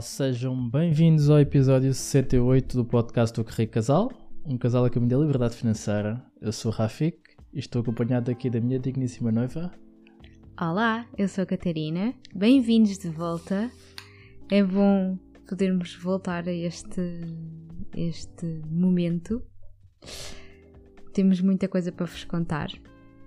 Sejam bem-vindos ao episódio 68 do podcast do Correio Casal, um casal a caminho da liberdade financeira. Eu sou o Rafik e estou acompanhado aqui da minha digníssima noiva. Olá, eu sou a Catarina, bem-vindos de volta. É bom podermos voltar a este, este momento. Temos muita coisa para vos contar.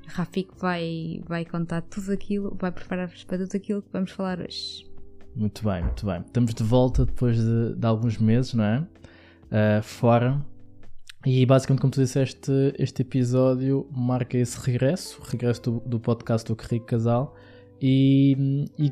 Rafik vai, vai contar tudo aquilo, vai preparar-vos para tudo aquilo que vamos falar hoje. Muito bem, muito bem. Estamos de volta depois de, de alguns meses, não é? Uh, fora. E basicamente, como tu disseste, este episódio marca esse regresso, o regresso do, do podcast do Rico Casal, e, e,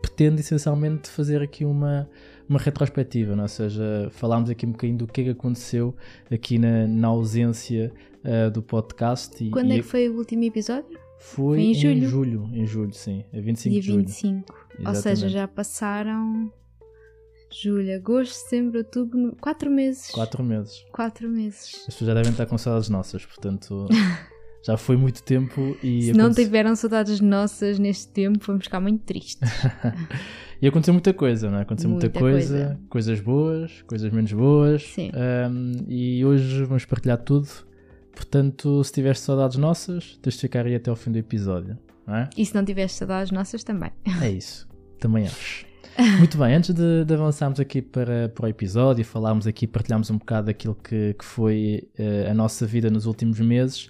pretende essencialmente fazer aqui uma, uma retrospectiva, não? É? ou seja, falámos aqui um bocadinho do que é que aconteceu aqui na, na ausência uh, do podcast. E, Quando é que foi o último episódio? Foi, foi em, julho. em julho. Em julho, sim. É 25 Dia de julho. 25. Exatamente. Ou seja, já passaram julho, agosto, setembro, outubro, quatro meses. Quatro meses. Quatro meses. As pessoas já devem estar com saudades nossas, portanto já foi muito tempo e. Se não tiveram saudades nossas neste tempo, vamos ficar muito tristes. e aconteceu muita coisa, não é? Aconteceu muita, muita coisa, coisa, coisas boas, coisas menos boas. Sim. Um, e hoje vamos partilhar tudo. Portanto, se tiveres saudades nossas, tens de ficar aí até ao fim do episódio. É? E se não tiveres saudades nossas também. É isso, também acho. Muito bem, antes de, de, avançarmos aqui para, para o episódio, falarmos aqui, partilharmos um bocado daquilo que, que foi uh, a nossa vida nos últimos meses,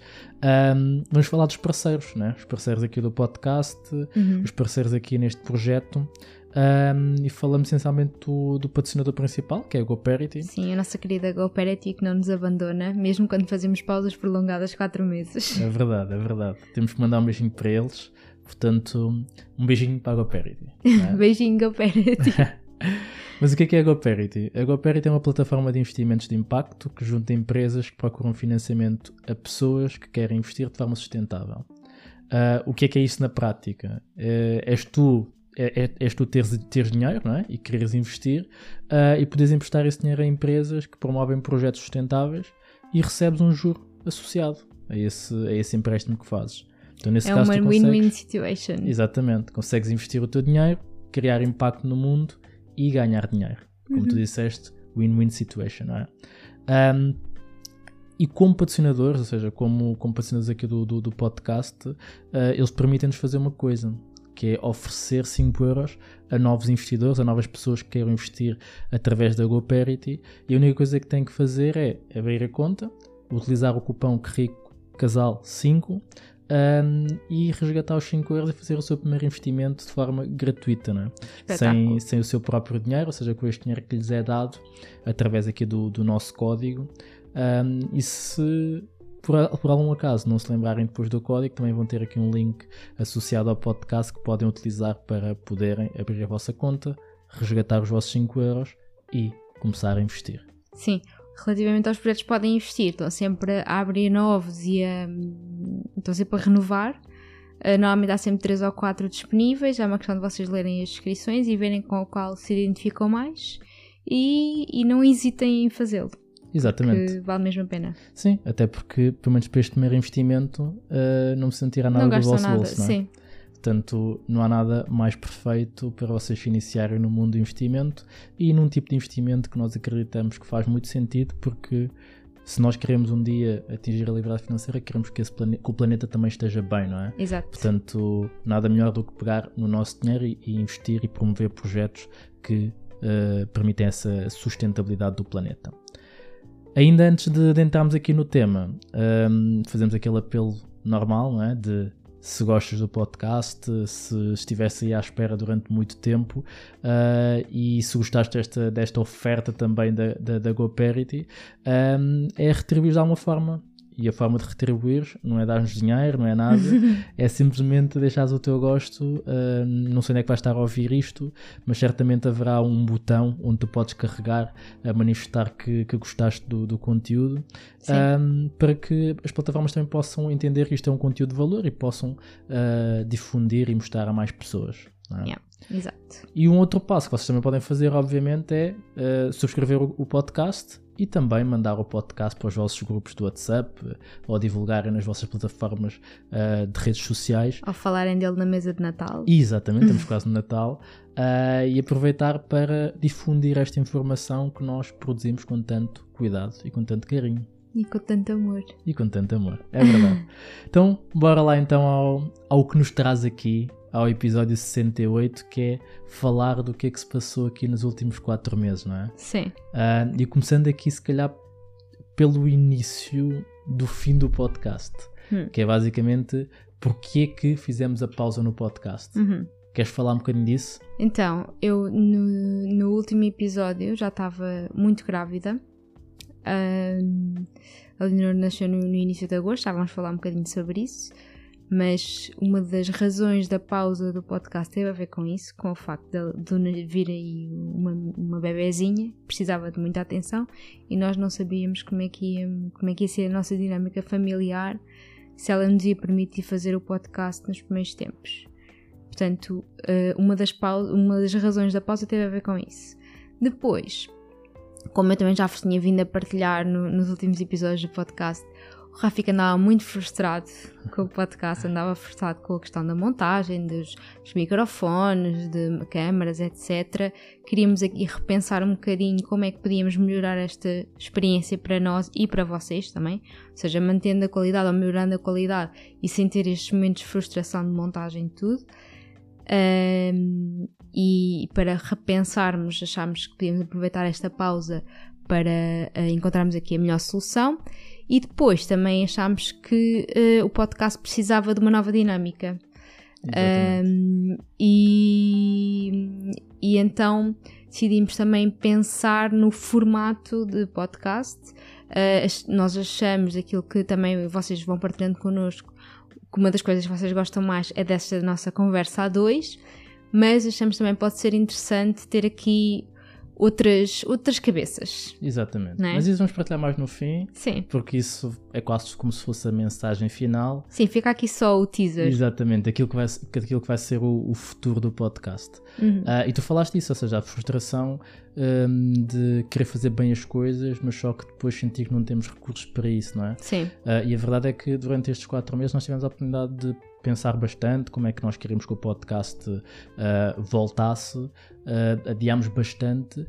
um, vamos falar dos parceiros, né? os parceiros aqui do podcast, uhum. os parceiros aqui neste projeto. Um, e falamos essencialmente do, do, patrocinador principal, que é a GoParity. Sim, a nossa querida GoParity que não nos abandona, mesmo quando fazemos pausas prolongadas 4 meses. É verdade, é verdade. Temos que mandar um beijinho para eles. Portanto, um beijinho para a GoParity. É? beijinho, GoParity. Mas o que é, que é a GoParity? A GoParity é uma plataforma de investimentos de impacto que junta empresas que procuram financiamento a pessoas que querem investir de forma sustentável. Uh, o que é que é isso na prática? Uh, és tu é, é, és tu teres, teres dinheiro não é? e quereres investir uh, e poderes emprestar esse dinheiro a empresas que promovem projetos sustentáveis e recebes um juro associado a esse, a esse empréstimo que fazes. Então, nesse é caso, uma win-win situation. Exatamente. Consegues investir o teu dinheiro, criar impacto no mundo e ganhar dinheiro. Como uhum. tu disseste, win-win situation, não é? Um, e como patrocinadores, ou seja, como, como patrocinadores aqui do, do, do podcast, uh, eles permitem-nos fazer uma coisa, que é oferecer 5 euros a novos investidores, a novas pessoas que queiram investir através da GoParity. E a única coisa que têm que fazer é abrir a conta, utilizar o cupom CASAL 5 um, e resgatar os 5 euros e fazer o seu primeiro investimento de forma gratuita, não é? sem, sem o seu próprio dinheiro, ou seja, com este dinheiro que lhes é dado através aqui do, do nosso código. Um, e se por, por algum acaso não se lembrarem depois do código, também vão ter aqui um link associado ao podcast que podem utilizar para poderem abrir a vossa conta, resgatar os vossos 5 euros e começar a investir. Sim, relativamente aos projetos podem investir, estão sempre a abrir novos e a, estão sempre a renovar. Uh, normalmente há sempre 3 ou 4 disponíveis, é uma questão de vocês lerem as descrições e verem com o qual se identificam mais e, e não hesitem em fazê-lo. Exatamente. Que vale mesmo a pena. Sim, até porque, pelo menos para este primeiro investimento, uh, não se sentirá nada não do vosso nada, bolso, não é? Sim. Portanto, não há nada mais perfeito para vocês se iniciarem no mundo do investimento e num tipo de investimento que nós acreditamos que faz muito sentido, porque se nós queremos um dia atingir a liberdade financeira, queremos que, plane que o planeta também esteja bem, não é? Exato. Portanto, nada melhor do que pegar no nosso dinheiro e, e investir e promover projetos que uh, permitem essa sustentabilidade do planeta. Ainda antes de, entrarmos aqui no tema, um, fazemos aquele apelo normal, não é? De se gostas do podcast, se estivesse aí à espera durante muito tempo uh, e se gostaste desta, desta oferta também da, da, da GoParity, um, é retribuir de alguma forma e a forma de retribuir não é dar-nos dinheiro, não é nada, é simplesmente deixares o teu gosto. Uh, não sei onde é que vais estar a ouvir isto, mas certamente haverá um botão onde tu podes carregar a manifestar que, que gostaste do, do conteúdo um, para que as plataformas também possam entender que isto é um conteúdo de valor e possam uh, difundir e mostrar a mais pessoas. é? Yeah, exato. E um outro passo que vocês também podem fazer, obviamente, é eh, subscrever o, o podcast e também mandar o podcast para os vossos grupos do WhatsApp eh, ou divulgarem nas vossas plataformas eh, de redes sociais. Ao falarem dele na mesa de Natal. Exatamente, estamos quase no Natal. eh, e aproveitar para difundir esta informação que nós produzimos com tanto cuidado e com tanto carinho. E com tanto amor. E com tanto amor, é verdade. então, bora lá então ao, ao que nos traz aqui, ao episódio 68, que é falar do que é que se passou aqui nos últimos quatro meses, não é? Sim. Ah, e começando aqui, se calhar, pelo início do fim do podcast, Hum. que é basicamente porque é que fizemos a pausa no podcast. Uhum. Queres falar um bocadinho disso? Então, eu no, no último episódio já estava muito grávida. Ahm, a Leonor nasceu no, no início de agosto, já vamos falar um bocadinho sobre isso. Mas uma das razões da pausa do podcast teve a ver com isso, com o facto de, de vir aí uma, uma bebezinha, que precisava de muita atenção e nós não sabíamos como é, que ia, como é que ia ser a nossa dinâmica familiar, se ela nos ia permitir fazer o podcast nos primeiros tempos. Portanto, eh, uma das, pau- uma das razões da pausa teve a ver com isso. Depois, como eu também já vos tinha vindo a partilhar no- nos últimos episódios do podcast, o Rafik andava muito frustrado com o podcast, andava frustrado com a questão da montagem, dos, dos microfones, de câmaras, etc. Queríamos aqui repensar um bocadinho como é que podíamos melhorar esta experiência para nós e para vocês também, ou seja, mantendo a qualidade ou melhorando a qualidade e sem ter estes momentos de frustração de montagem e tudo. Um, e para repensarmos, achámos que podíamos aproveitar esta pausa para eh, encontrarmos aqui a melhor solução. E depois também achámos que eh, o podcast precisava de uma nova dinâmica. Um, e, e então decidimos também pensar no formato de podcast. Uh, nós achamos aquilo que também vocês vão partilhando connosco, que uma das coisas que vocês gostam mais é desta nossa conversa a dois, mas achamos também pode ser interessante ter aqui outras, outras cabeças. Exatamente. É? Mas isso vamos partilhar mais no fim, Sim, porque isso é quase como se fosse a mensagem final. sim, fica aqui só o teaser. Exatamente, aquilo que vai, aquilo que vai ser o, o futuro do podcast. Uhum. Ah, e tu falaste isso, ou seja, a frustração hum, de querer fazer bem as coisas, mas só que depois sentir que não temos recursos para isso, não é? Sim, Ah, e a verdade é que durante estes quatro meses nós tivemos a oportunidade de pensar bastante como é que nós queríamos que o podcast ah, voltasse, Ah, adiámos bastante.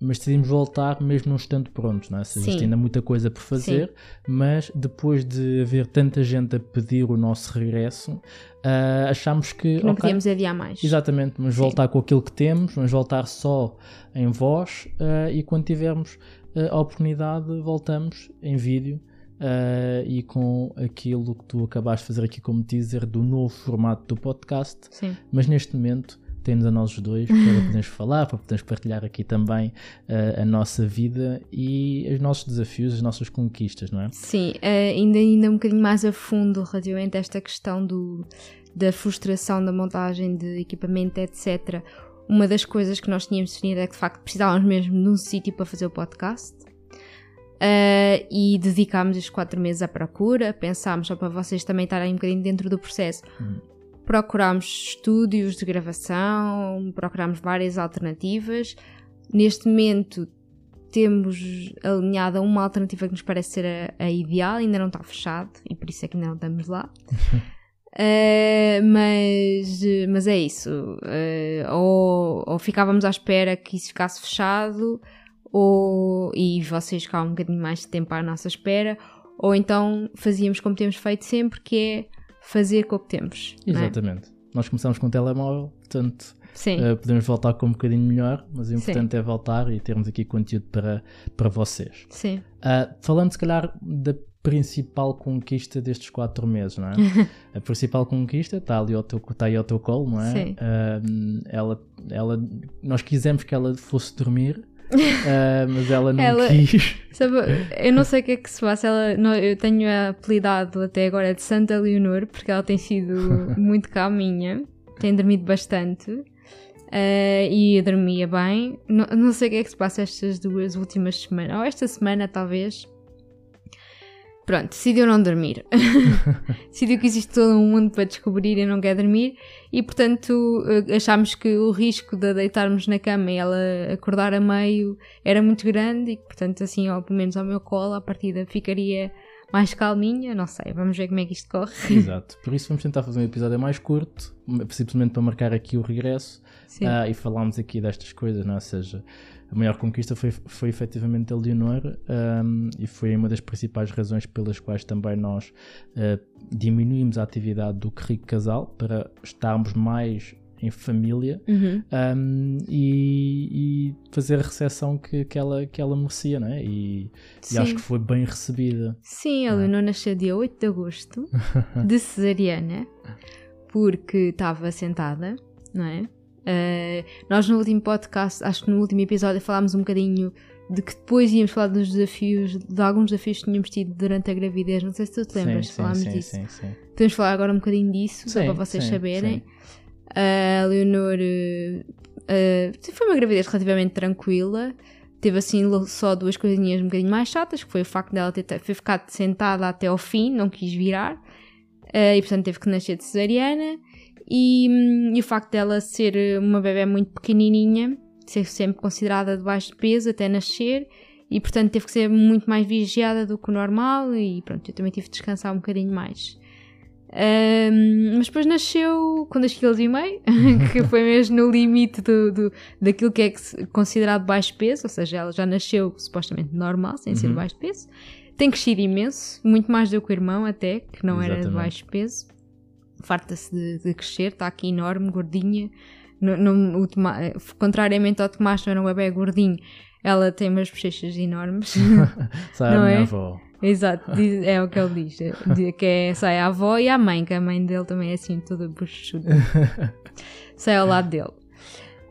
Mas decidimos voltar mesmo não estando prontos, não é? Seja, Sim. existe ainda muita coisa por fazer, mas depois de haver tanta gente a pedir o nosso regresso, ah, achámos que, que não ok, podíamos adiar mais. Exatamente, vamos Sim. voltar com aquilo que temos, vamos voltar só em voz eh, e quando tivermos eh, a oportunidade voltamos em vídeo eh, e com aquilo que tu acabaste de fazer aqui como teaser do novo formato do podcast, Sim, mas neste momento temos a nós os dois para podermos falar, para podermos partilhar aqui também eh, a nossa vida e os nossos desafios, as nossas conquistas, não é? Sim, eh, ainda, ainda um bocadinho mais a fundo relativamente a esta questão do, da frustração da montagem de equipamento, etc. Uma das coisas que nós tínhamos definido é que de facto precisávamos mesmo de um sítio para fazer o podcast. Eh, e dedicámos estes quatro meses à procura, pensámos, só para vocês também estarem um bocadinho dentro do processo, Uhum. procurámos estúdios de gravação, procurámos várias alternativas. Neste momento temos alinhada uma alternativa que nos parece ser a, a ideal, ainda não está fechado e por isso é que ainda não estamos lá. Eh, mas, mas é isso. Eh, ou, ou ficávamos à espera que isso ficasse fechado, ou, e vocês ficavam um bocadinho mais de tempo à nossa espera, ou então fazíamos como temos feito sempre, que é fazer com o que temos. é? Exatamente. Nós começamos com o telemóvel, portanto Sim, Uh, podemos voltar com um bocadinho melhor, mas o importante é voltar e termos aqui conteúdo para, para vocês. sim. Uh, falando, se calhar, da principal conquista destes quatro meses, não é? a principal conquista está ali ao teu, está aí ao teu colo, não é? Sim. Uh, ela, ela, nós quisemos que ela fosse dormir, uh, mas ela não Ela- quis. Sabe, eu não sei o que é que se passa. Ela, não, eu tenho apelidado até agora de Santa Leonor, porque ela tem sido muito calminha, tem dormido bastante. eh, e dormia bem. Não, não sei o que é que se passa estas duas últimas semanas, ou esta semana talvez. Pronto, decidiu não dormir. decidiu que existe todo um mundo para descobrir e não quer dormir. E portanto eh, achámos que o risco de deitarmos na cama e ela acordar a meio era muito grande e que portanto assim, ou pelo menos ao meu colo, a partida ficaria mais calminha, não sei, vamos ver como é que isto corre. Exato, por isso vamos tentar fazer um episódio mais curto, simplesmente para marcar aqui o regresso uh, e falarmos aqui destas coisas, não é? Ou seja, a maior conquista foi, foi efetivamente a Leonor um, e foi uma das principais razões pelas quais também nós uh, diminuímos a atividade do Rico Casal para estarmos mais em família uhum. um, e, e, fazer a recepção que, que, ela, que ela merecia, não é? E, e acho que foi bem recebida. Sim, a Leonor nasceu dia 8 de agosto, de cesariana, porque estava sentada, não é? Uh, nós no último podcast, acho que no último episódio, falámos um bocadinho de que depois íamos falar dos desafios, de alguns desafios que tínhamos tido durante a gravidez. Não sei se tu te lembras, sim, falámos sim, disso. Sim, sim. Podemos falar agora um bocadinho disso, só para vocês saberem. A Leonor uh, foi uma gravidez relativamente tranquila. Teve assim só duas coisinhas um bocadinho mais chatas, que foi o facto dela ter, ter ficado sentada até ao fim, não quis virar. Uh, e portanto teve que nascer de cesariana. E, hum, e, o facto dela ser uma bebê muito pequenininha, ser sempre considerada de baixo peso até nascer, e portanto teve que ser muito mais vigiada do que o normal, e pronto, eu também tive de descansar um bocadinho mais. Um, mas depois nasceu com 2,5 kg, que foi mesmo no limite do, do, daquilo que é considerado baixo peso, ou seja, ela já nasceu supostamente normal, sem uhum. ser baixo peso. Tem crescido imenso, muito mais do que o irmão, até, que não Exatamente. era de baixo peso. Farta-se de, de, crescer, está aqui enorme, gordinha. No, no, o Tomá, contrariamente ao Tomás, não era um bebê gordinho, ela tem umas bochechas enormes. Sabe não a minha é? avó. Exato, é o que ele diz. Que é, sai a avó e a mãe, que a mãe dele também é assim, toda bochechuda. sai ao lado dele.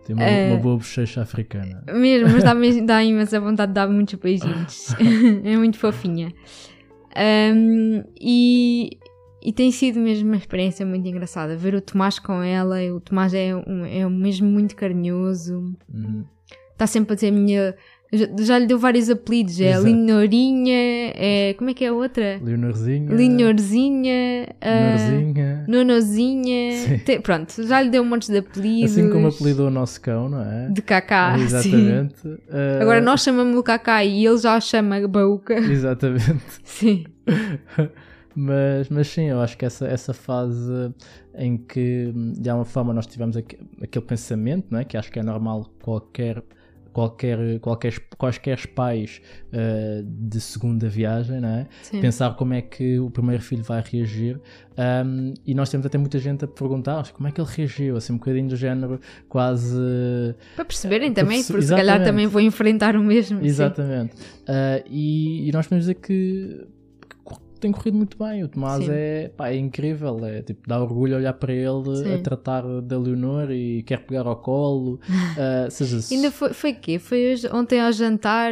Tem uma, uh, uma boa bochecha africana. Mesmo, mas dá, dá imensa vontade de dar muitos beijinhos. é muito fofinha. Um, e, e tem sido mesmo uma experiência muito engraçada. Ver o Tomás com ela, o Tomás é, um, é mesmo muito carinhoso. Uhum. Está sempre a dizer a minha já, já lhe deu vários apelidos. É Exato. Leonorinha, é. Como é que é a outra? Leonorzinha. Leonorzinha. Uh, Nonozinha. Te, pronto, já lhe deu um monte de apelidos. Assim como apelidou o nosso cão, não é? De Cacá. Exatamente. Uh... Agora nós chamamos-lo Cacá e ele já chama Baúca. Exatamente. Sim. Mas, mas sim, eu acho que essa, essa fase em que de alguma forma nós tivemos aquele pensamento, não é? que acho que é normal qualquer qualquer, qualquer, quaisquer pais uh, de segunda viagem, não é? Pensar como é que o primeiro filho vai reagir. Um, e nós temos até muita gente a perguntar como é que ele reagiu, assim, um bocadinho do género quase. Para perceberem uh, também, porque se calhar também vou enfrentar o mesmo. Exatamente. Uh, e, e, nós podemos dizer que tem corrido muito bem. O Tomás é, pá, é incrível, é tipo, dá orgulho olhar para ele Sim. a tratar da Leonor e quer pegar ao colo. uh, seja, Ainda foi, foi quê? Foi hoje, ontem ao jantar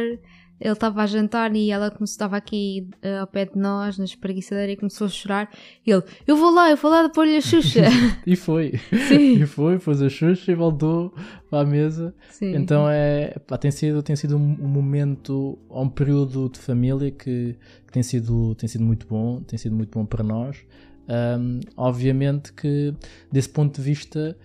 ele estava a jantar e ela começou, estava aqui uh, ao pé de nós, na espreguiçadeira, e começou a chorar. E ele, eu vou lá, eu vou lá pôr-lhe a Xuxa. e foi. Sim. E foi, pôs a Xuxa e voltou para a mesa. Sim. Então é, pá, tem sido, tem sido um, momento, um período de família que, que, tem, sido, tem sido muito bom, tem sido muito bom para nós. Um, obviamente que, desse ponto de vista,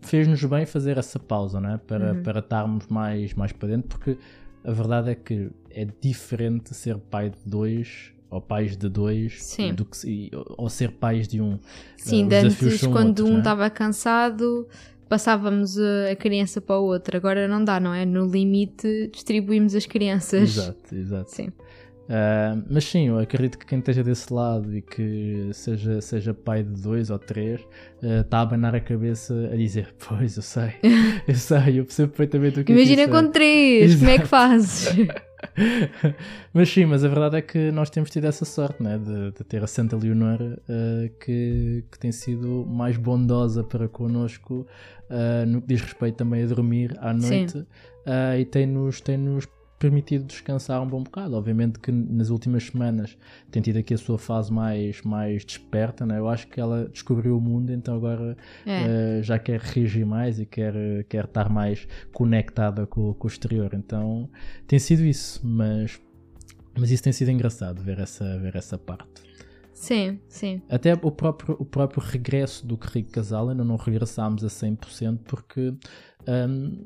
fez-nos bem fazer essa pausa, né? para, uhum. para estarmos mais, mais para dentro, porque a verdade é que é diferente ser pai de dois ou pais de dois Sim. do que ou ser pais de um. Sim, uh, antes quando outros, um estava é? cansado passávamos a criança para o outro, agora não dá, não é? No limite distribuímos as crianças. Exato, exato. Sim. Uh, mas sim, eu acredito que quem esteja desse lado e que seja, seja pai de dois ou três está uh, a abanar a cabeça a dizer: Pois, eu sei, eu sei, eu percebo perfeitamente o que Imagina é com três, Exato. como é que fazes? mas sim, mas a verdade é que nós temos tido essa sorte né, de, de ter a Santa Leonora uh, que, que tem sido mais bondosa para connosco no que diz respeito também a dormir à noite e tem-nos tem -nos permitido descansar um bom bocado. Obviamente que nas últimas semanas tem tido aqui a sua fase mais, mais desperta, né? eu acho que ela descobriu o mundo, então agora é. uh, já quer reagir mais e quer, quer estar mais conectada com, com o exterior. Então tem sido isso, mas Mas isso tem sido engraçado ver essa, ver essa parte. Sim, sim. Até o próprio, o próprio regresso do Rico Casal ainda não regressámos a 100% porque um,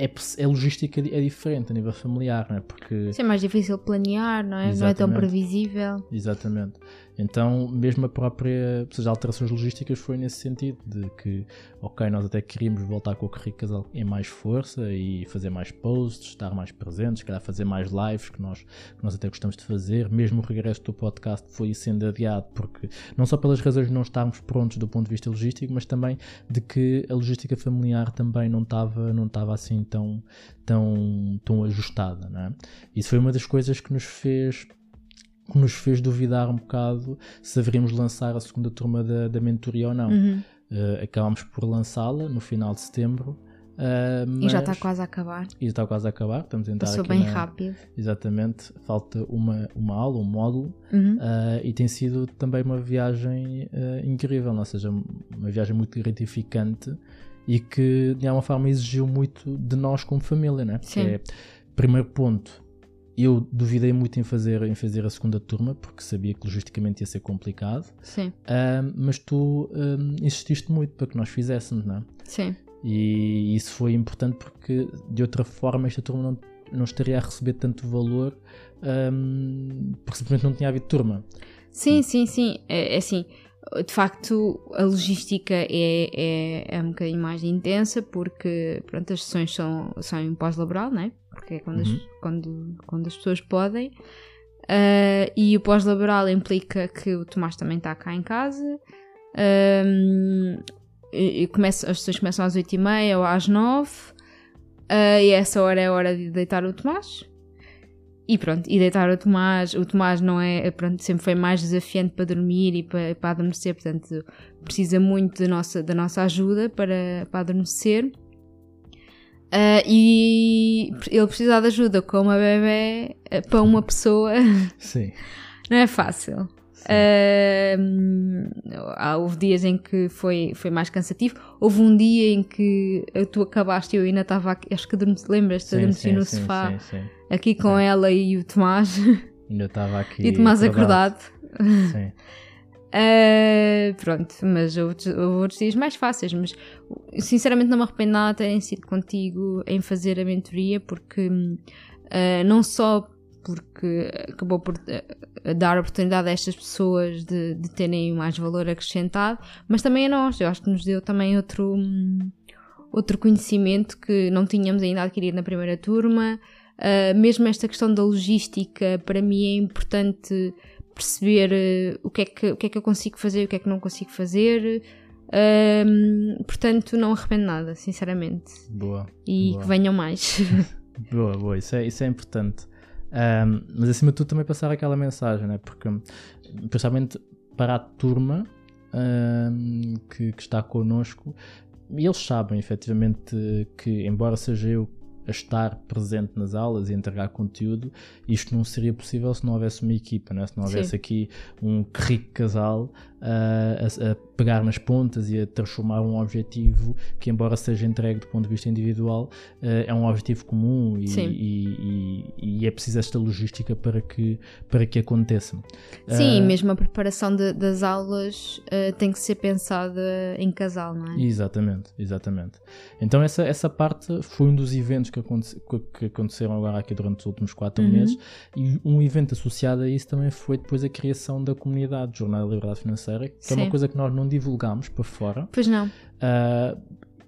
é, é logística é diferente a nível familiar, não é? Porque Isso é mais difícil planear, não é? Não é tão Exatamente. previsível. Exatamente. Então, mesmo a própria. Ou seja, alterações logísticas foi nesse sentido, de que, ok, nós até queríamos voltar com o Carrico Casal em mais força e fazer mais posts, estar mais presentes, se calhar fazer mais lives que nós, que nós até gostamos de fazer. Mesmo o regresso do podcast foi sendo adiado, porque não só pelas razões de não estarmos prontos do ponto de vista logístico, mas também de que a logística familiar também não estava não assim tão, tão, tão ajustada. Não é? Isso foi uma das coisas que nos fez que nos fez duvidar um bocado se haveríamos lançar a segunda turma da, da mentoria ou não. Uhum. Uh, acabámos por lançá-la no final de setembro. uh, E já está mas- quase a acabar. e está quase a acabar. Estamos a entrar Passou bem na- rápido. Exatamente. Falta uma, uma aula, um módulo. Uhum. uh, e tem sido também uma viagem incrível, ou seja, uma viagem muito gratificante e que de alguma forma exigiu muito de nós como família, né? Porque Sim. é, primeiro ponto, eu duvidei muito em fazer, em fazer a segunda turma porque sabia que logisticamente ia ser complicado, Sim, Ah, mas tu insististe muito para que nós fizéssemos, não é? sim. E isso foi importante porque de outra forma esta turma não, não estaria a receber tanto valor ahm, porque simplesmente não tinha havido turma. Sim, sim, sim. É, é assim, de facto, a logística é, é, é um bocadinho mais intensa porque pronto, as sessões são, são em pós-laboral, não é? Porque é quando, as, Uhum. quando, quando as pessoas podem. Ah, e o pós-laboral implica que o Tomás também está cá em casa. Ahm, e, e começa, as sessões começam às 8h30 ou às 9 ah, e essa hora é a hora de deitar o Tomás. E pronto, e deitar o Tomás, o Tomás não é, pronto, sempre foi mais desafiante para dormir e para, para adormecer, portanto precisa muito da nossa, da nossa ajuda para, para adormecer. Ah, e ele precisa de ajuda com uma bebê ah, para uma pessoa Sim. não é fácil. Há- houve dias em que foi, foi mais cansativo. Houve um dia em que tu acabaste e eu ainda estava aqui, acho que lembras-te, adormeci no sofá, Sim, sim. aqui com ela e o Tomás, Ainda estava aqui. e o Tomás acordado. Sim. Ah, pronto, mas houve outros, dias mais fáceis, mas sinceramente não me arrependo nada de terem sido contigo em fazer a mentoria, porque ah, não só porque acabou por ah, dar oportunidade a estas pessoas de, de terem mais valor acrescentado, mas também a nós, eu acho que nos deu também outro, outro conhecimento que não tínhamos ainda adquirido na primeira turma. Ah, mesmo esta questão da logística, para mim é importante perceber eh, o, que é que, o que é que eu consigo fazer e o que é que não consigo fazer. Portanto, não arrependo nada, sinceramente. Boa. E Boa. que venham mais. Boa, boa, isso é, isso é importante. Ahm, mas acima de tudo também passar aquela mensagem, né? porque principalmente para a turma ahm, que, que está connosco, eles sabem efetivamente que, embora seja eu a estar presente nas aulas e entregar conteúdo, isto não seria possível se não houvesse uma equipa, né? se não houvesse Sim. aqui um rico casal a, a pegar nas pontas e a transformar um objetivo que, embora seja entregue do ponto de vista individual, eh, é um objetivo comum e, e- e- e é preciso esta logística para que, para que aconteça. Sim, Ah, mesmo a preparação de- das aulas ah, tem que ser pensada em casal, não é? Exatamente, exatamente. Então essa, essa parte foi um dos eventos que, aconte- que- aconteceram agora aqui durante os últimos quatro Uhum. meses e um evento associado a isso também foi depois a criação da comunidade Jornada da Liberdade Financeira, que é Sim. uma coisa que nós não divulgámos para fora. Pois não. Ah,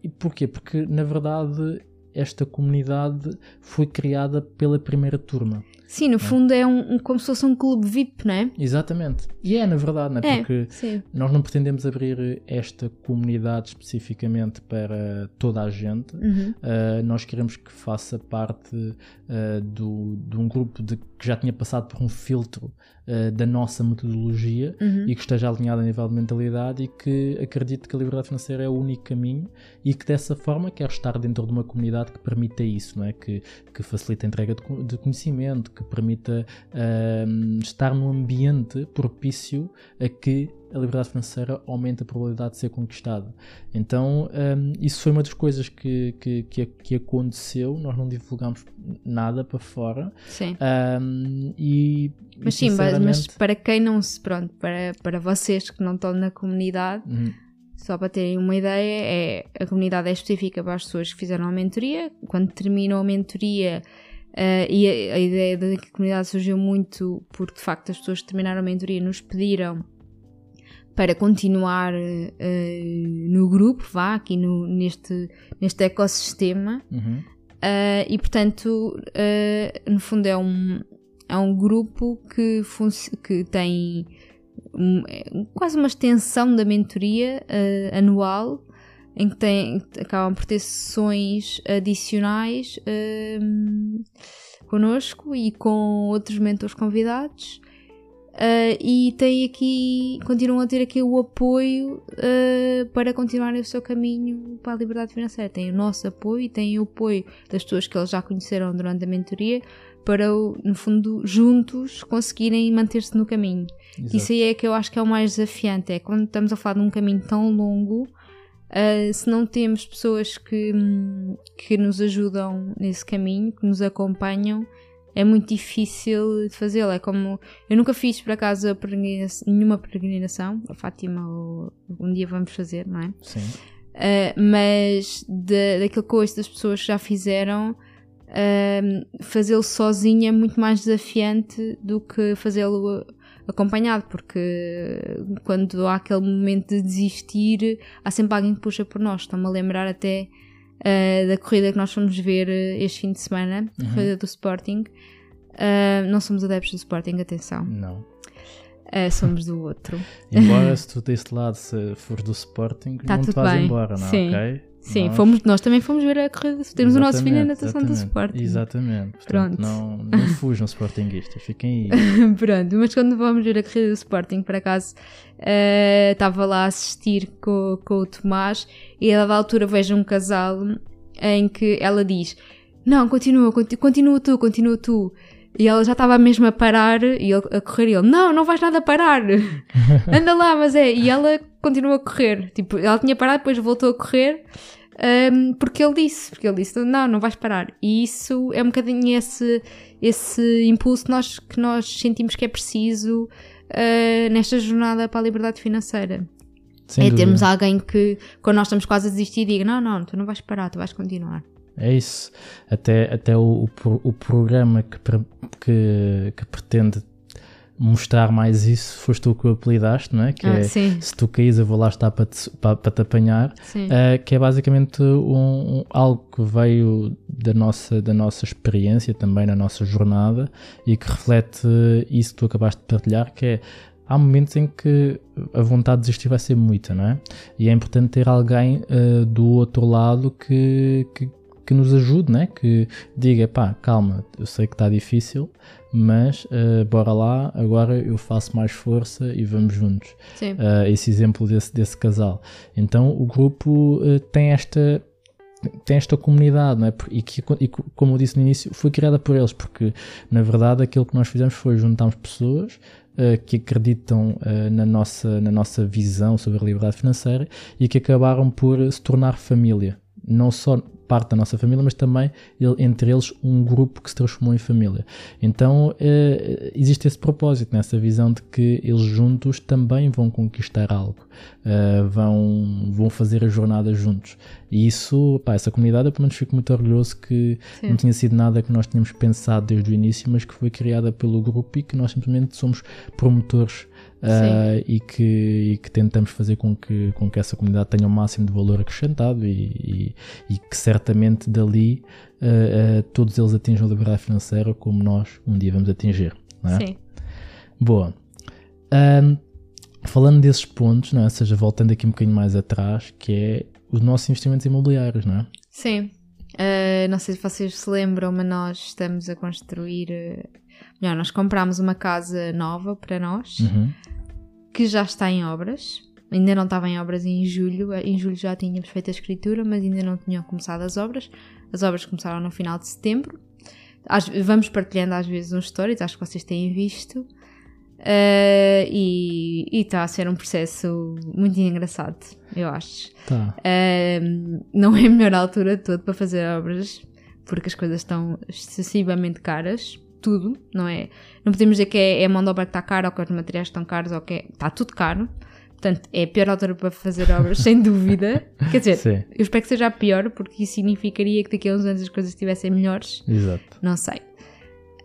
e porquê? Porque na verdade esta comunidade foi criada pela primeira turma. Sim, no fundo é um, um- como se fosse um clube VIP, não é? Exatamente. E é na verdade, não é? É, Porque sim. nós não pretendemos abrir esta comunidade especificamente para toda a gente. Uhum. Uh, nós queremos que faça parte uh, do, de um grupo de, que já tinha passado por um filtro uh, da nossa metodologia Uhum. e que esteja alinhado a nível de mentalidade e que acredite que a liberdade financeira é o único caminho e que dessa forma quer estar dentro de uma comunidade que permita isso, não é? que, que facilite a entrega de, de conhecimento, que permita ahm, estar num ambiente propício a que a liberdade financeira aumente a probabilidade de ser conquistada. Então, ahm, isso foi uma das coisas que, que, que, que aconteceu. Nós não divulgámos nada para fora. Sim. ahm, e, Mas sim, mas, para quem não se. Pronto, para, para vocês que não estão na comunidade, Uhum. só para terem uma ideia, é, a comunidade é específica para as pessoas que fizeram a mentoria. Quando terminam a mentoria, eh, e a, a ideia da comunidade surgiu muito porque de facto as pessoas que terminaram a mentoria nos pediram para continuar eh, no grupo, vá, aqui no, neste, neste ecossistema. Uhum. Uh, e portanto, uh, no fundo, é um, é um grupo que, que tem um- é quase uma extensão da mentoria uh, anual, em que tem, acabam por ter sessões adicionais um, connosco e com outros mentores convidados. Uh, e tem aqui, continuam a ter aqui o apoio uh, para continuarem o seu caminho para a liberdade financeira. Tem o nosso apoio e tem o apoio das pessoas que eles já conheceram durante a mentoria para, no fundo, juntos conseguirem manter-se no caminho. Exato. Isso aí é que eu acho que é o mais desafiante. É quando estamos a falar de um caminho tão longo, uh, se não temos pessoas que, que nos ajudam nesse caminho, que nos acompanham, é muito difícil de fazê-lo. É como. Eu nunca fiz, por acaso, nenhuma peregrinação. A Fátima, ou- um dia vamos fazer, não é? Sim. Uh, mas da- daquilo que ouço das pessoas que já fizeram, um, fazê-lo sozinho é muito mais desafiante do que fazê-lo uh, acompanhado, porque quando há aquele momento de desistir, há sempre alguém que puxa por nós. Estou-me a lembrar até uh, da corrida que nós fomos ver uh, este fim de semana, a corrida do Sporting. Uh, não somos adeptos do Sporting, atenção, Não. Uh, somos do outro. Embora se tu desse lado se fores do Sporting, Tá não te tudo vais bem. embora, não é? Sim. Ok? Sim, Nós- fomos, nós também fomos ver a corrida. Temos o nosso filho na natação do Sporting. Exatamente. Portanto, Pronto. Não, não fujam Sportinguistas, fiquem aí. Pronto, mas quando vamos ver a corrida do Sporting, por acaso, eh, estava lá a assistir com, com o Tomás e a dada altura vejo um casal em que ela diz: Não, continua, conti- continua tu, continua tu. E ela já estava mesmo a parar e ele a correr e ele: Não, não vais nada parar, anda lá, mas é. E ela continua a correr. Tipo, ela tinha parado, depois voltou a correr. hum, porque ele disse, porque ele disse, não, não vais parar. E isso é um bocadinho esse, esse impulso que nós, que nós sentimos que é preciso uh, nesta jornada para a liberdade financeira. Sem é dúvida. termos alguém que, quando nós estamos quase a desistir, diga: Não, não, tu não vais parar, tu vais continuar. É isso. Até, até o, o, o programa que, que, que pretende mostrar mais isso foste tu que o apelidaste, não é? Que Ah, é sim, se tu caís eu vou lá estar para te, para, para te apanhar. Uh, que é basicamente um, um- algo que veio da nossa, da nossa experiência também na nossa jornada e que reflete isso que tu acabaste de partilhar, que é há momentos em que a vontade de desistir vai ser muita, não é? E é importante ter alguém uh, do outro lado que, que, que nos ajude, né? Que diga, pá, calma, eu sei que está difícil, mas uh, bora lá, agora eu faço mais força e vamos juntos sim. uh, esse exemplo desse, desse casal. Então o grupo uh, tem esta tem esta comunidade, não é? E que, e co- como eu disse no início, foi criada por eles, porque na verdade aquilo que nós fizemos foi juntarmos pessoas uh, que acreditam uh, na, nossa, na nossa visão sobre a liberdade financeira e que acabaram por se tornar família. Não só parte da nossa família, mas também entre eles um grupo que se transformou em família. Então eh, existe esse propósito, nessa visão de que eles juntos também vão conquistar algo, eh, vão, vão fazer a jornada juntos. E isso, pá, essa comunidade, eu pelo menos fico muito orgulhoso que Sim. não tinha sido nada que nós tínhamos pensado desde o início, mas que foi criada pelo grupo e que nós simplesmente somos promotores. eh, e, que, e que tentamos fazer com que, com que essa comunidade tenha o máximo de valor acrescentado e, e- e que certamente dali eh, eh, todos eles atinjam a liberdade financeira como nós um dia vamos atingir. É? Sim. Boa. Falando desses pontos, não é? ou seja, voltando aqui um bocadinho mais atrás, que é os nossos investimentos imobiliários, não é? Sim. Uh, não sei se vocês se lembram, mas nós estamos a construir. Uh, melhor, nós comprámos uma casa nova para nós Uhum. que já está em obras. Ainda não estava em obras em julho. Em julho já tínhamos feito a escritura, mas ainda não tinham começado as obras. As obras começaram no final de setembro. Às- vamos partilhando às vezes uns stories, acho que vocês têm visto. Uh, e está a ser um processo muito engraçado, eu acho. Tá. Um, não é a melhor altura de todo para fazer obras, porque as coisas estão excessivamente caras. Tudo, não é? Não podemos dizer que é, é a mão de obra que está cara ou que os materiais estão caros ou que é, está tudo caro. Portanto, é a pior altura para fazer obras, sem dúvida. Quer dizer, Sim, eu espero que seja a pior, porque isso significaria que daqui a uns anos as coisas estivessem melhores. exato. Não sei.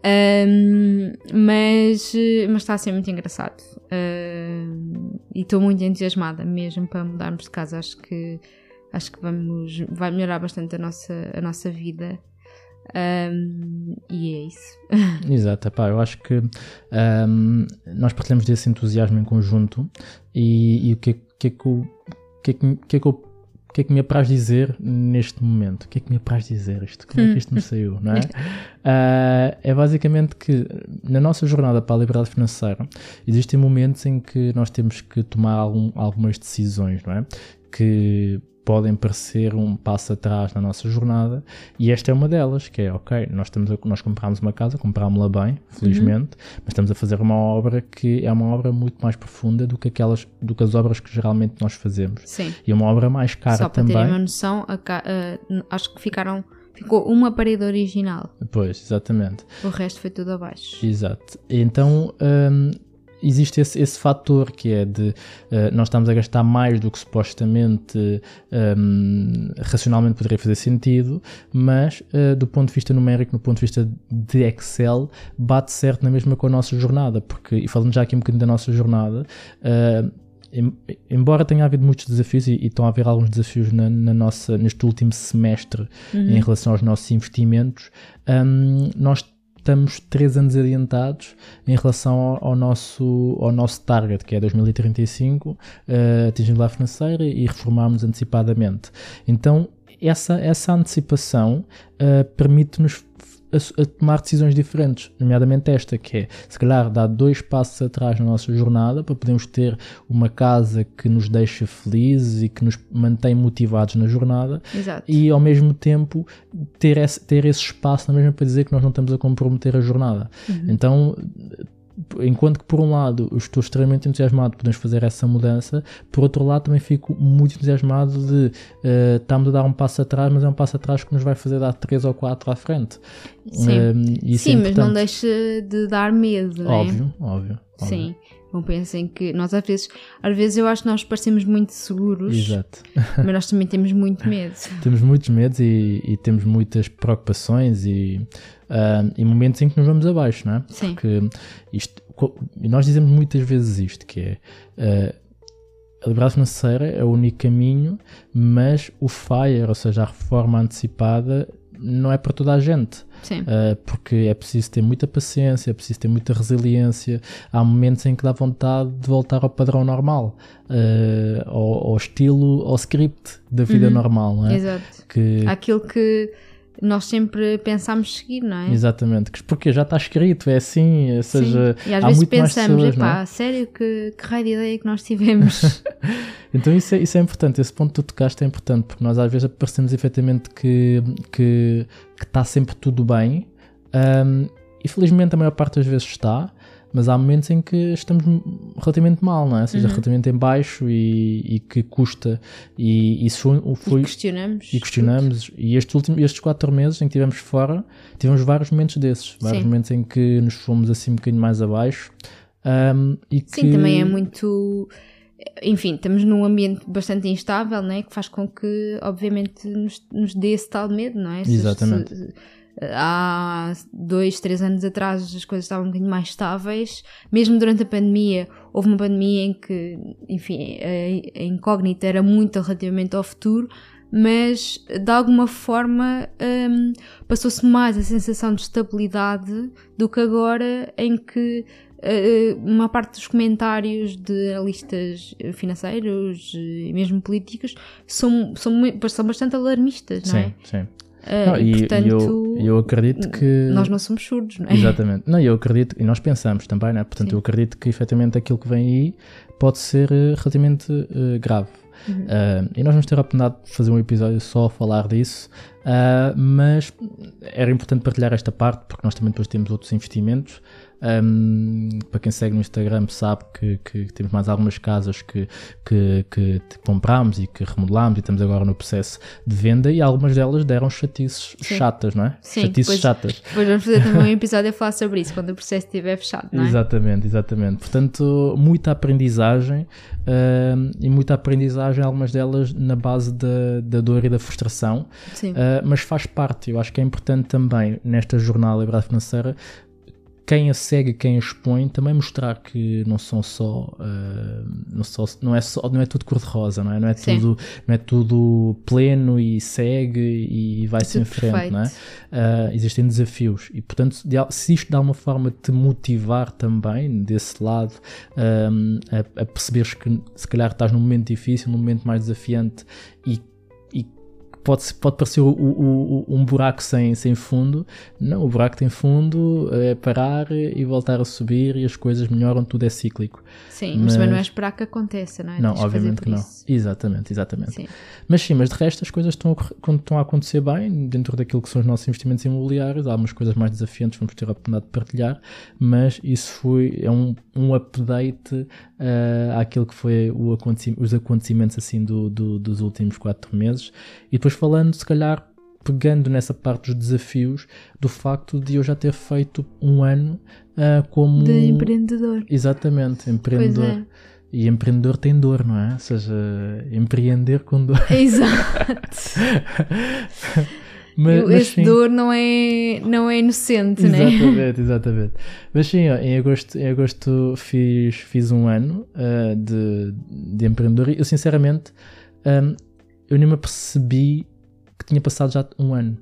Ahm, mas, mas está a ser muito engraçado. E estou muito entusiasmada mesmo para mudarmos de casa. Acho que, acho que vamos, vai melhorar bastante a nossa, a nossa vida. Ahm, e é isso. Exato, epá, eu acho que ahm, nós partilhamos desse entusiasmo em conjunto e, e o que, é- que, é que, eu- que, é que, que é que eu o que é que me apraz dizer neste momento? O que é que me apraz dizer isto? Como é que isto me saiu, não é? Ah, é basicamente que na nossa jornada para a liberdade financeira existem momentos em que nós temos que tomar algum- algumas decisões, não é? Que podem parecer um passo atrás na nossa jornada e esta é uma delas, que é, ok, nós, estamos a- nós comprámos uma casa, comprámos-la bem, felizmente, mas estamos a fazer uma obra que é uma obra muito mais profunda do que aquelas, do que as obras que geralmente nós fazemos. Sim. E é uma obra mais cara Só para também. terem uma noção, a a- acho que ficaram, ficou uma parede original. Pois, exatamente. O resto foi tudo abaixo. Exato. Então hum, existe esse, esse fator que é de uh, nós estamos a gastar mais do que supostamente hum, racionalmente poderia fazer sentido, mas uh, do ponto de vista numérico, do ponto de vista de Excel, bate certo na mesma com a nossa jornada, porque, e falando já aqui um bocadinho da nossa jornada, uh, em- embora tenha havido muitos desafios e, e estão a haver alguns desafios na, na nossa, neste último semestre em relação aos nossos investimentos, hum, nós estamos três anos adiantados em relação ao, ao nosso, ao nosso target, que é 2035, uh, atingindo a financeira e reformarmos antecipadamente. Então, essa, essa antecipação uh, permite-nos a, a tomar decisões diferentes, nomeadamente esta, que é se calhar dar dois passos atrás na nossa jornada para podermos ter uma casa que nos deixa felizes e que nos mantém motivados na jornada Exato. e ao mesmo tempo ter esse, ter esse espaço na mesma para dizer que nós não estamos a comprometer a jornada. Então, enquanto que por um lado eu estou extremamente entusiasmado de podermos fazer essa mudança, por outro lado também fico muito entusiasmado de uh, estarmos a dar um passo atrás, mas é um passo atrás que nos vai fazer dar três ou quatro à frente. Sim. Isso Sim, é mas não deixa de dar medo, é? Óbvio, óbvio. Sim. Não pensem que nós às vezes, às vezes eu acho que nós parecemos muito seguros, Exato. mas nós também temos muito medo. temos muitos medos e, e temos muitas preocupações e, ah, e momentos em que nos vamos abaixo, não é? Sim. Porque isto, nós dizemos muitas vezes isto, que é ah, a liberdade financeira é o único caminho, mas o FIRE, ou seja, a reforma antecipada, não é para toda a gente. Uh, porque é preciso ter muita paciência, é preciso ter muita resiliência. Há momentos em que dá vontade de voltar ao padrão normal, uh, ao, ao estilo, ao script da vida Uhum. normal, não é? Exato. Que, Aquilo que nós sempre pensámos seguir, não é? Exatamente, que- porque já está escrito, é assim, ou seja, Sim. E às há vezes muito mais pensamos, pessoas, não é? epá, sério, que, que raio de ideia que nós tivemos. Então isso é, isso é importante, esse ponto que tu tocaste é importante, porque nós às vezes parecemos efetivamente que que que está sempre tudo bem, ahm, e felizmente a maior parte das vezes está, mas há momentos em que estamos relativamente mal, não é? Ou seja, Uhum. relativamente em baixo e, e que custa, e isso foi, e questionamos. e questionamos, e estes, últimos, estes quatro meses em que estivemos fora, tivemos vários momentos desses, vários Sim. momentos em que nos fomos assim um bocadinho mais abaixo, ahm, e que... Sim, também é muito. Enfim, estamos num ambiente bastante instável, não é? Que faz com que, obviamente, nos, nos dê esse tal medo, não é? Se- Exatamente. se- há dois, três anos atrás as coisas estavam um bocadinho mais estáveis. Mesmo durante a pandemia, houve uma pandemia em que, enfim, a, incógnita era muito relativamente ao futuro, mas de alguma forma hum, passou-se mais a sensação de estabilidade do que agora em que eh, uma parte dos comentários de analistas financeiros e mesmo políticos são, são, são bastante alarmistas, não é? Sim, sim. Uh, Não, e, e, portanto, eu, eu acredito que. nós não somos surdos, não é? Exatamente. Não, eu acredito, e nós pensamos também, né? Portanto, Sim. eu acredito que efetivamente aquilo que vem aí pode ser eh, relativamente eh, grave. Uhum. Uh, e nós vamos ter a oportunidade de fazer um episódio só a falar disso, uh, mas era importante partilhar esta parte porque nós também depois temos outros investimentos. Um, para quem segue no Instagram sabe que, que temos mais algumas casas que, que, que comprámos e que remodelámos e estamos agora no processo de venda e algumas delas deram chatices Sim. chatas, não é? Sim, chatices pois- chatas. Depois vamos fazer também um episódio a falar sobre isso quando o processo estiver fechado, não é? Exatamente, exatamente. Portanto, muita aprendizagem ahm, e muita aprendizagem, algumas delas na base da, da dor e da frustração, Sim. ah, mas faz parte. Eu acho que é importante também nesta jornada da liberdade financeira quem a segue, quem a expõe, também mostrar que não são só, ah, não, só não é só, não é tudo cor de rosa, não é? Não é Sim. tudo, não é tudo pleno e segue e vai-se em frente, perfeito. não é? Uh, existem desafios e portanto de se isto de alguma forma te motivar também desse lado um, a, a perceberes que se calhar estás num momento difícil, num momento mais desafiante e pode, pode parecer o- o- o- um buraco sem, sem fundo não, o buraco tem fundo é parar e voltar a subir e as coisas melhoram, tudo é cíclico Sim, mas, também mas- não é esperar que aconteça, não é? não, Tens obviamente que não isso. exatamente, exatamente Sim. mas sim, mas de resto as coisas estão a, estão a acontecer bem, dentro daquilo que são os nossos investimentos imobiliários, há algumas coisas mais desafiantes, vamos ter a oportunidade de partilhar, mas isso foi, é um, um update uh, àquilo que foi o aconteci- os acontecimentos assim do, do- dos últimos quatro meses. E depois falando, se calhar, pegando nessa parte dos desafios, do facto de eu já ter feito um ano uh, como... De empreendedor. Exatamente, empreendedor. é. E empreendedor tem dor, não é? Ou seja, empreender com dor. Exato. Mas, mas Esse sim, dor não é, não é inocente, né? Exatamente, exatamente. Mas sim, ó, em agosto, em agosto fiz, fiz um ano ah, de, de empreendedor e eu sinceramente ahm, eu nem me apercebi que tinha passado já um ano.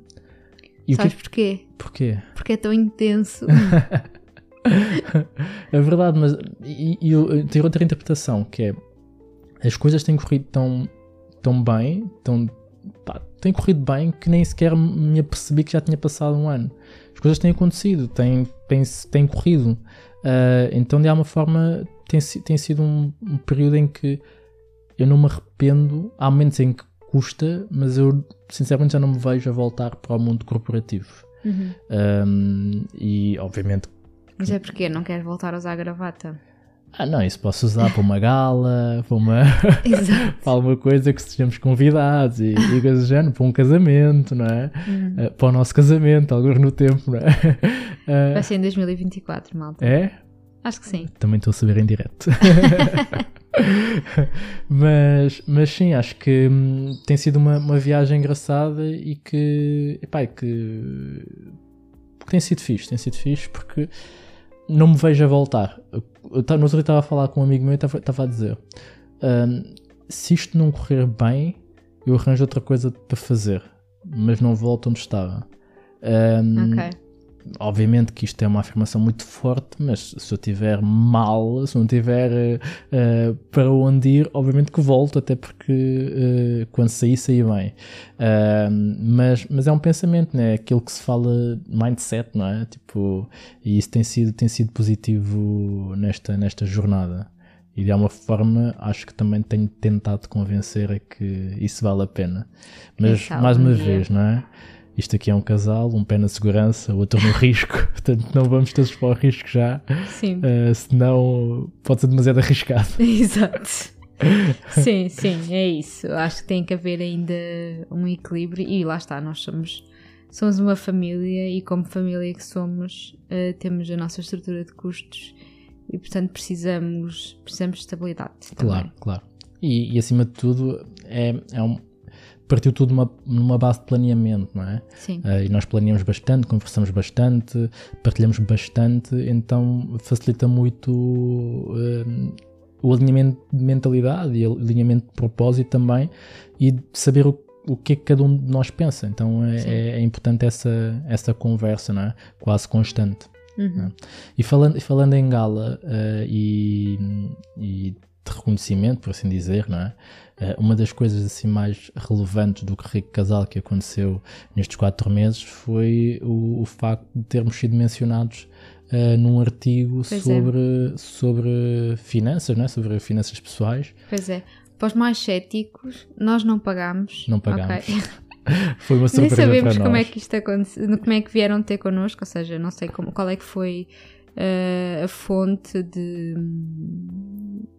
E que Sabes porquê? porquê? Porque é tão intenso. É verdade, mas e, e eu tenho outra interpretação que é as coisas têm corrido tão, tão bem, tão, pá, têm corrido bem que nem sequer me apercebi que já tinha passado um ano. As coisas têm acontecido, têm, têm, têm corrido. Ah, então, de alguma forma, tem, tem sido um, um período em que eu não me arrependo. Há momentos em que custa, mas eu sinceramente já não me vejo a voltar para o mundo corporativo. Uhum. Ahm, e obviamente Mas é porque não queres voltar a usar a gravata. Ah, não, isso posso usar para uma gala, para, uma, para alguma coisa que sejamos convidados e, e coisas do género, para um casamento, não é? Uhum. Ah, para o nosso casamento, alguns no tempo, não é? Ah, Vai ser em 2024, malta. é? Acho que sim. Também estou a saber em direto. mas, mas sim, acho que hum, tem sido uma, uma viagem engraçada e que, epá, que, que tem sido fixe, tem sido fixe porque não me vejo a voltar. Eu, eu, no outro dia estava a falar com um amigo meu e estava, a dizer hum, se isto não correr bem, eu arranjo outra coisa para fazer, mas não volto onde estava. Hum, Ok. Obviamente que isto é uma afirmação muito forte, mas se eu tiver mal, se não tiver eh, para onde ir, obviamente que volto, até porque eh, quando sair, saí bem. Mas, mas é um pensamento, né? Aquilo que se fala mindset, não é? Tipo, e isso tem sido, tem sido positivo nesta, nesta jornada. E de alguma forma acho que também tenho tentado convencer a que isso vale a pena. Mas sabe, mais um uma vez, não é? Isto aqui é um casal, um pé na segurança, o outro no risco, portanto não vamos todos para o risco já, Sim. eh, senão pode ser demasiado arriscado. Exato. Sim, sim, é isso. Acho que tem que haver ainda um equilíbrio e lá está, nós somos, somos uma família e como família que somos, eh, temos a nossa estrutura de custos e portanto precisamos, precisamos de estabilidade. Claro, também. claro. E, e, acima de tudo, é, é um, partiu tudo numa, numa base de planeamento, não é? Sim, Eh, e nós planeamos bastante, conversamos bastante, partilhamos bastante, então facilita muito eh, o alinhamento de mentalidade e o alinhamento de propósito também e saber o, o que é que cada um de nós pensa. Então é, é- é importante essa, essa conversa, não é? Quase constante. Uhum. E falando, e falando em gala eh, e, e de reconhecimento, por assim dizer, não é? Uh, uma das coisas assim mais relevantes do Rico Casal que aconteceu nestes quatro meses foi o, o facto de termos sido mencionados uh, num artigo Pois é. sobre, sobre finanças, não é? sobre finanças pessoais. Pois é. Para os mais céticos, nós não pagamos. Não pagamos. Ok. Foi uma Nem surpresa sabemos para como é que isto aconteceu, como é que vieram ter connosco, ou seja, não sei como, qual é que foi eh, a fonte de.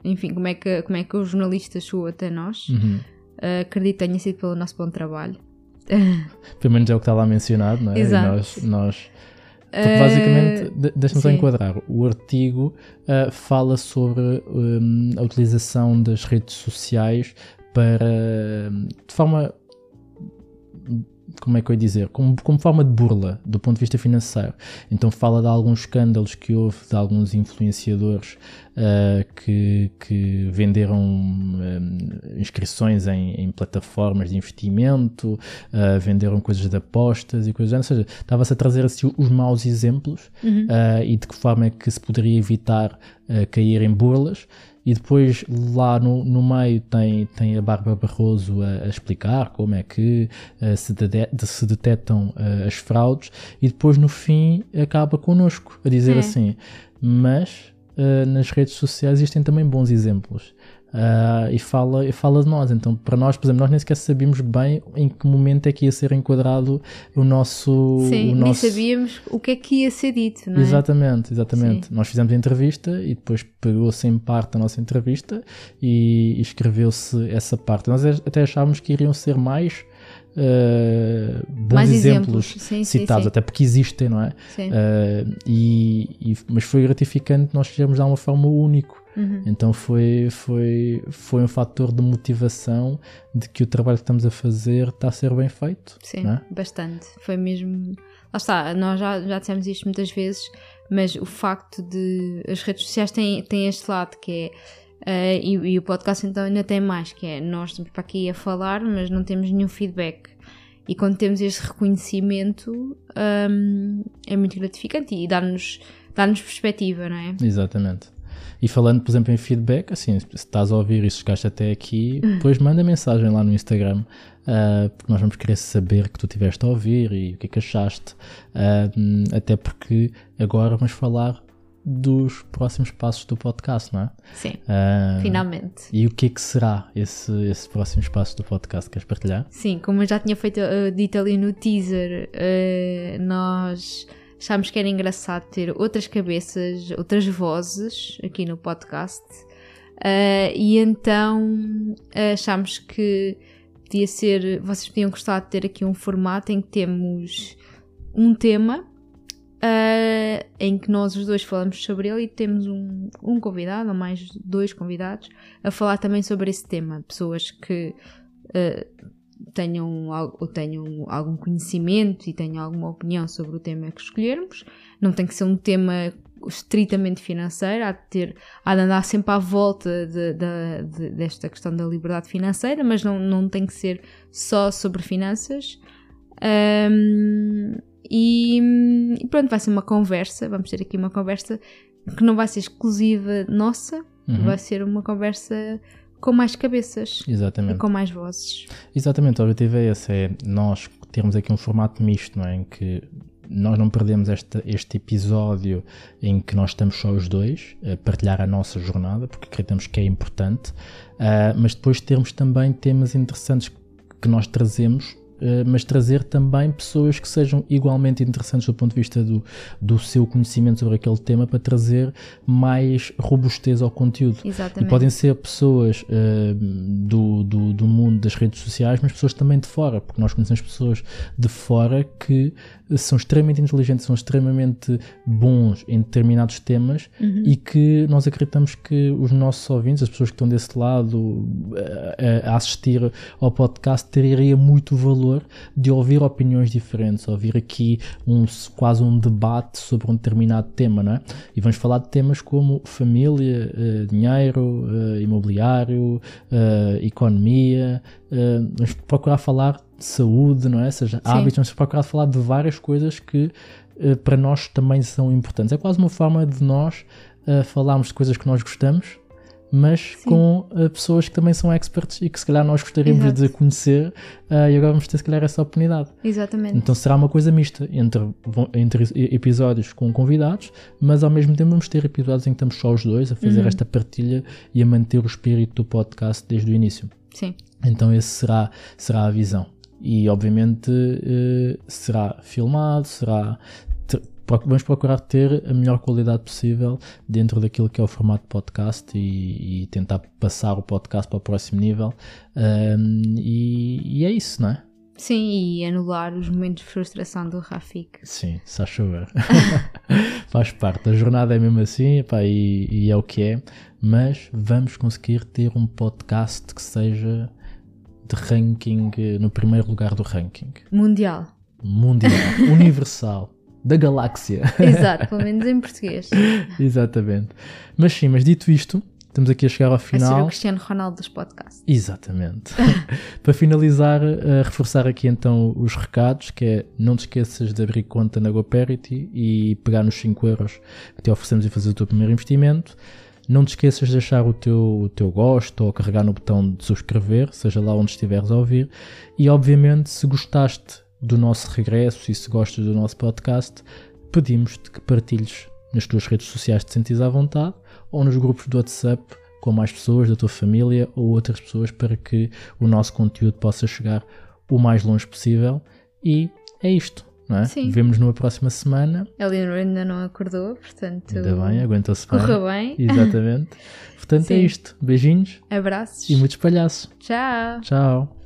Enfim, como é, que, como é que o jornalista chegou até nós. Uhum. Eh, acredito que tenha sido pelo nosso bom trabalho. Pelo menos é o que está lá mencionado, não é? E Exato. nós, nós Porque Eh, basicamente, de- deixa-me só enquadrar, o artigo ah, fala sobre hum, a utilização das redes sociais para, hum, de forma, como é que eu ia dizer, como, como forma de burla do ponto de vista financeiro. Então fala de alguns escândalos que houve de alguns influenciadores ah, que, que venderam hum, inscrições em, em plataformas de investimento, ah, venderam coisas de apostas e coisas género. Ou seja, estava-se a trazer assim, os maus exemplos Uhum. ah, e de que forma é que se poderia evitar cair em burlas. E depois lá no, no meio tem, tem a Bárbara Barroso a, a explicar como é que ah, se, dede- de- se detectam ah, as fraudes e depois no fim acaba connosco a dizer É. assim, mas ah, nas redes sociais existem também bons exemplos. Ah, e, fala, e fala de nós. Então, para nós, por exemplo, nós nem sequer sabíamos bem em que momento é que ia ser enquadrado o nosso. Sim, o nem nosso... sabíamos o que é que ia ser dito, não é? Exatamente, exatamente. Nós fizemos a entrevista e depois pegou-se em parte a nossa entrevista e, e escreveu-se essa parte. Nós até achávamos que iriam ser mais eh, bons Mais exemplos, exemplos, sim, sim, citados, sim. até porque existem, não é? Sim. Eh, e, e- mas foi gratificante nós fizemos de uma forma único. Uhum. Então foi, foi, foi um fator de motivação de que o trabalho que estamos a fazer está a ser bem feito. Sim, é? bastante. Foi mesmo. Lá está, nós já, já dissemos isto muitas vezes, mas o facto de. As redes sociais têm, têm este lado que é. eh, e, e o podcast então ainda tem mais, que é nós estamos para aqui a falar, mas não temos nenhum feedback. E quando temos este reconhecimento hum, é muito gratificante e dá-nos dá perspectiva, não é? Exatamente. E falando, por exemplo, em feedback, assim, se estás a ouvir e chegaste até aqui, depois manda mensagem lá no Instagram, ah, porque nós vamos querer saber que tu estiveste a ouvir e o que é que achaste. Hum, até porque agora vamos falar dos próximos passos do podcast, não é? Sim, Ah, finalmente. E o que é que será esse, esse próximo espaço do podcast? Queres partilhar? Sim, como eu já tinha feito, uh, dito ali no teaser, uh, nós achámos que era engraçado ter outras cabeças, outras vozes aqui no podcast. Uh, e então achámos que podia ser. Vocês podiam gostar de ter aqui um formato em que temos um tema uh, em que nós os dois falamos sobre ele e temos um, um convidado, ou mais dois convidados, a falar também sobre esse tema. Pessoas que uh, tenham, ou tenham algum conhecimento e tenham alguma opinião sobre o tema que escolhermos. Não tem que ser um tema estritamente financeiro, há de, ter, há de andar sempre à volta de- de- de- desta questão da liberdade financeira, mas não, não tem que ser só sobre finanças. Ahm, e, e pronto, vai ser uma conversa, vamos ter aqui uma conversa que não vai ser exclusiva nossa, Uhum. vai ser uma conversa com mais cabeças e Exatamente. com mais vozes. Exatamente, o objetivo é esse, é nós termos aqui um formato misto, não é? Em que nós não perdemos este, este episódio em que nós estamos só os dois a partilhar a nossa jornada, porque acreditamos que é importante, ah, mas depois termos também temas interessantes que nós trazemos, mas trazer também pessoas que sejam igualmente interessantes do ponto de vista do, do seu conhecimento sobre aquele tema para trazer mais robustez ao conteúdo. E Exatamente. podem ser pessoas eh, do, do, do mundo das redes sociais, mas pessoas também de fora, porque nós conhecemos pessoas de fora que são extremamente inteligentes, são extremamente bons em determinados temas Uhum. e que nós acreditamos que os nossos ouvintes, as pessoas que estão desse lado eh, a, a assistir ao podcast, teria muito valor de ouvir opiniões diferentes, ouvir aqui um, quase um debate sobre um determinado tema, não é? E vamos falar de temas como família, eh, dinheiro, eh, imobiliário, eh, economia, vamos procurar falar de saúde, não é? Ou seja, hábitos, vamos procurar falar de várias coisas que para nós também são importantes. É quase uma forma de nós falarmos de coisas que nós gostamos, mas Sim. com uh, pessoas que também são experts e que se calhar nós gostaríamos Exato. de conhecer uh, e agora vamos ter se calhar essa oportunidade. Exatamente. Então será uma coisa mista entre, entre episódios com convidados, mas ao mesmo tempo vamos ter episódios em que estamos só os dois a fazer Uhum. esta partilha e a manter o espírito do podcast desde o início. Sim. Então esse será, será a visão. E obviamente eh, será filmado, será. Vamos procurar ter a melhor qualidade possível dentro daquilo que é o formato de podcast e, e tentar passar o podcast para o próximo nível. Ahm, e, e é isso, não é? Sim, e anular os momentos de frustração do Rafik. Sim, se chover. Faz parte. A jornada é mesmo assim epá, e, e é o que é. Mas vamos conseguir ter um podcast que seja de ranking, eh, no primeiro lugar do ranking. Mundial. Mundial, universal, da galáxia. Exato, pelo menos em português. Exatamente. Mas sim, mas dito isto, estamos aqui a chegar ao A ser o final. Cristiano Ronaldo dos podcasts. Exatamente. Para finalizar, eh, reforçar aqui então os recados, que é não te esqueças de abrir conta na GoParity e pegar nos 5 euros que te oferecemos e fazer o teu primeiro investimento. Não te esqueças de deixar o teu, o teu gosto ou carregar no botão de subscrever, seja lá onde estiveres a ouvir. E obviamente, se gostaste do nosso regresso e se gostas do nosso podcast, pedimos-te que partilhes nas tuas redes sociais te sentires à vontade ou nos grupos do WhatsApp com mais pessoas da tua família ou outras pessoas para que o nosso conteúdo possa chegar o mais longe possível. E é isto, não é? Sim. Vemo-nos numa próxima semana. A Leonor ainda não acordou, portanto. Ainda bem, aguentou-se bem. Correu bem. Exatamente. Portanto, é Sim. isto. Beijinhos Abraços. e muitos palhaços. Tchau. Tchau.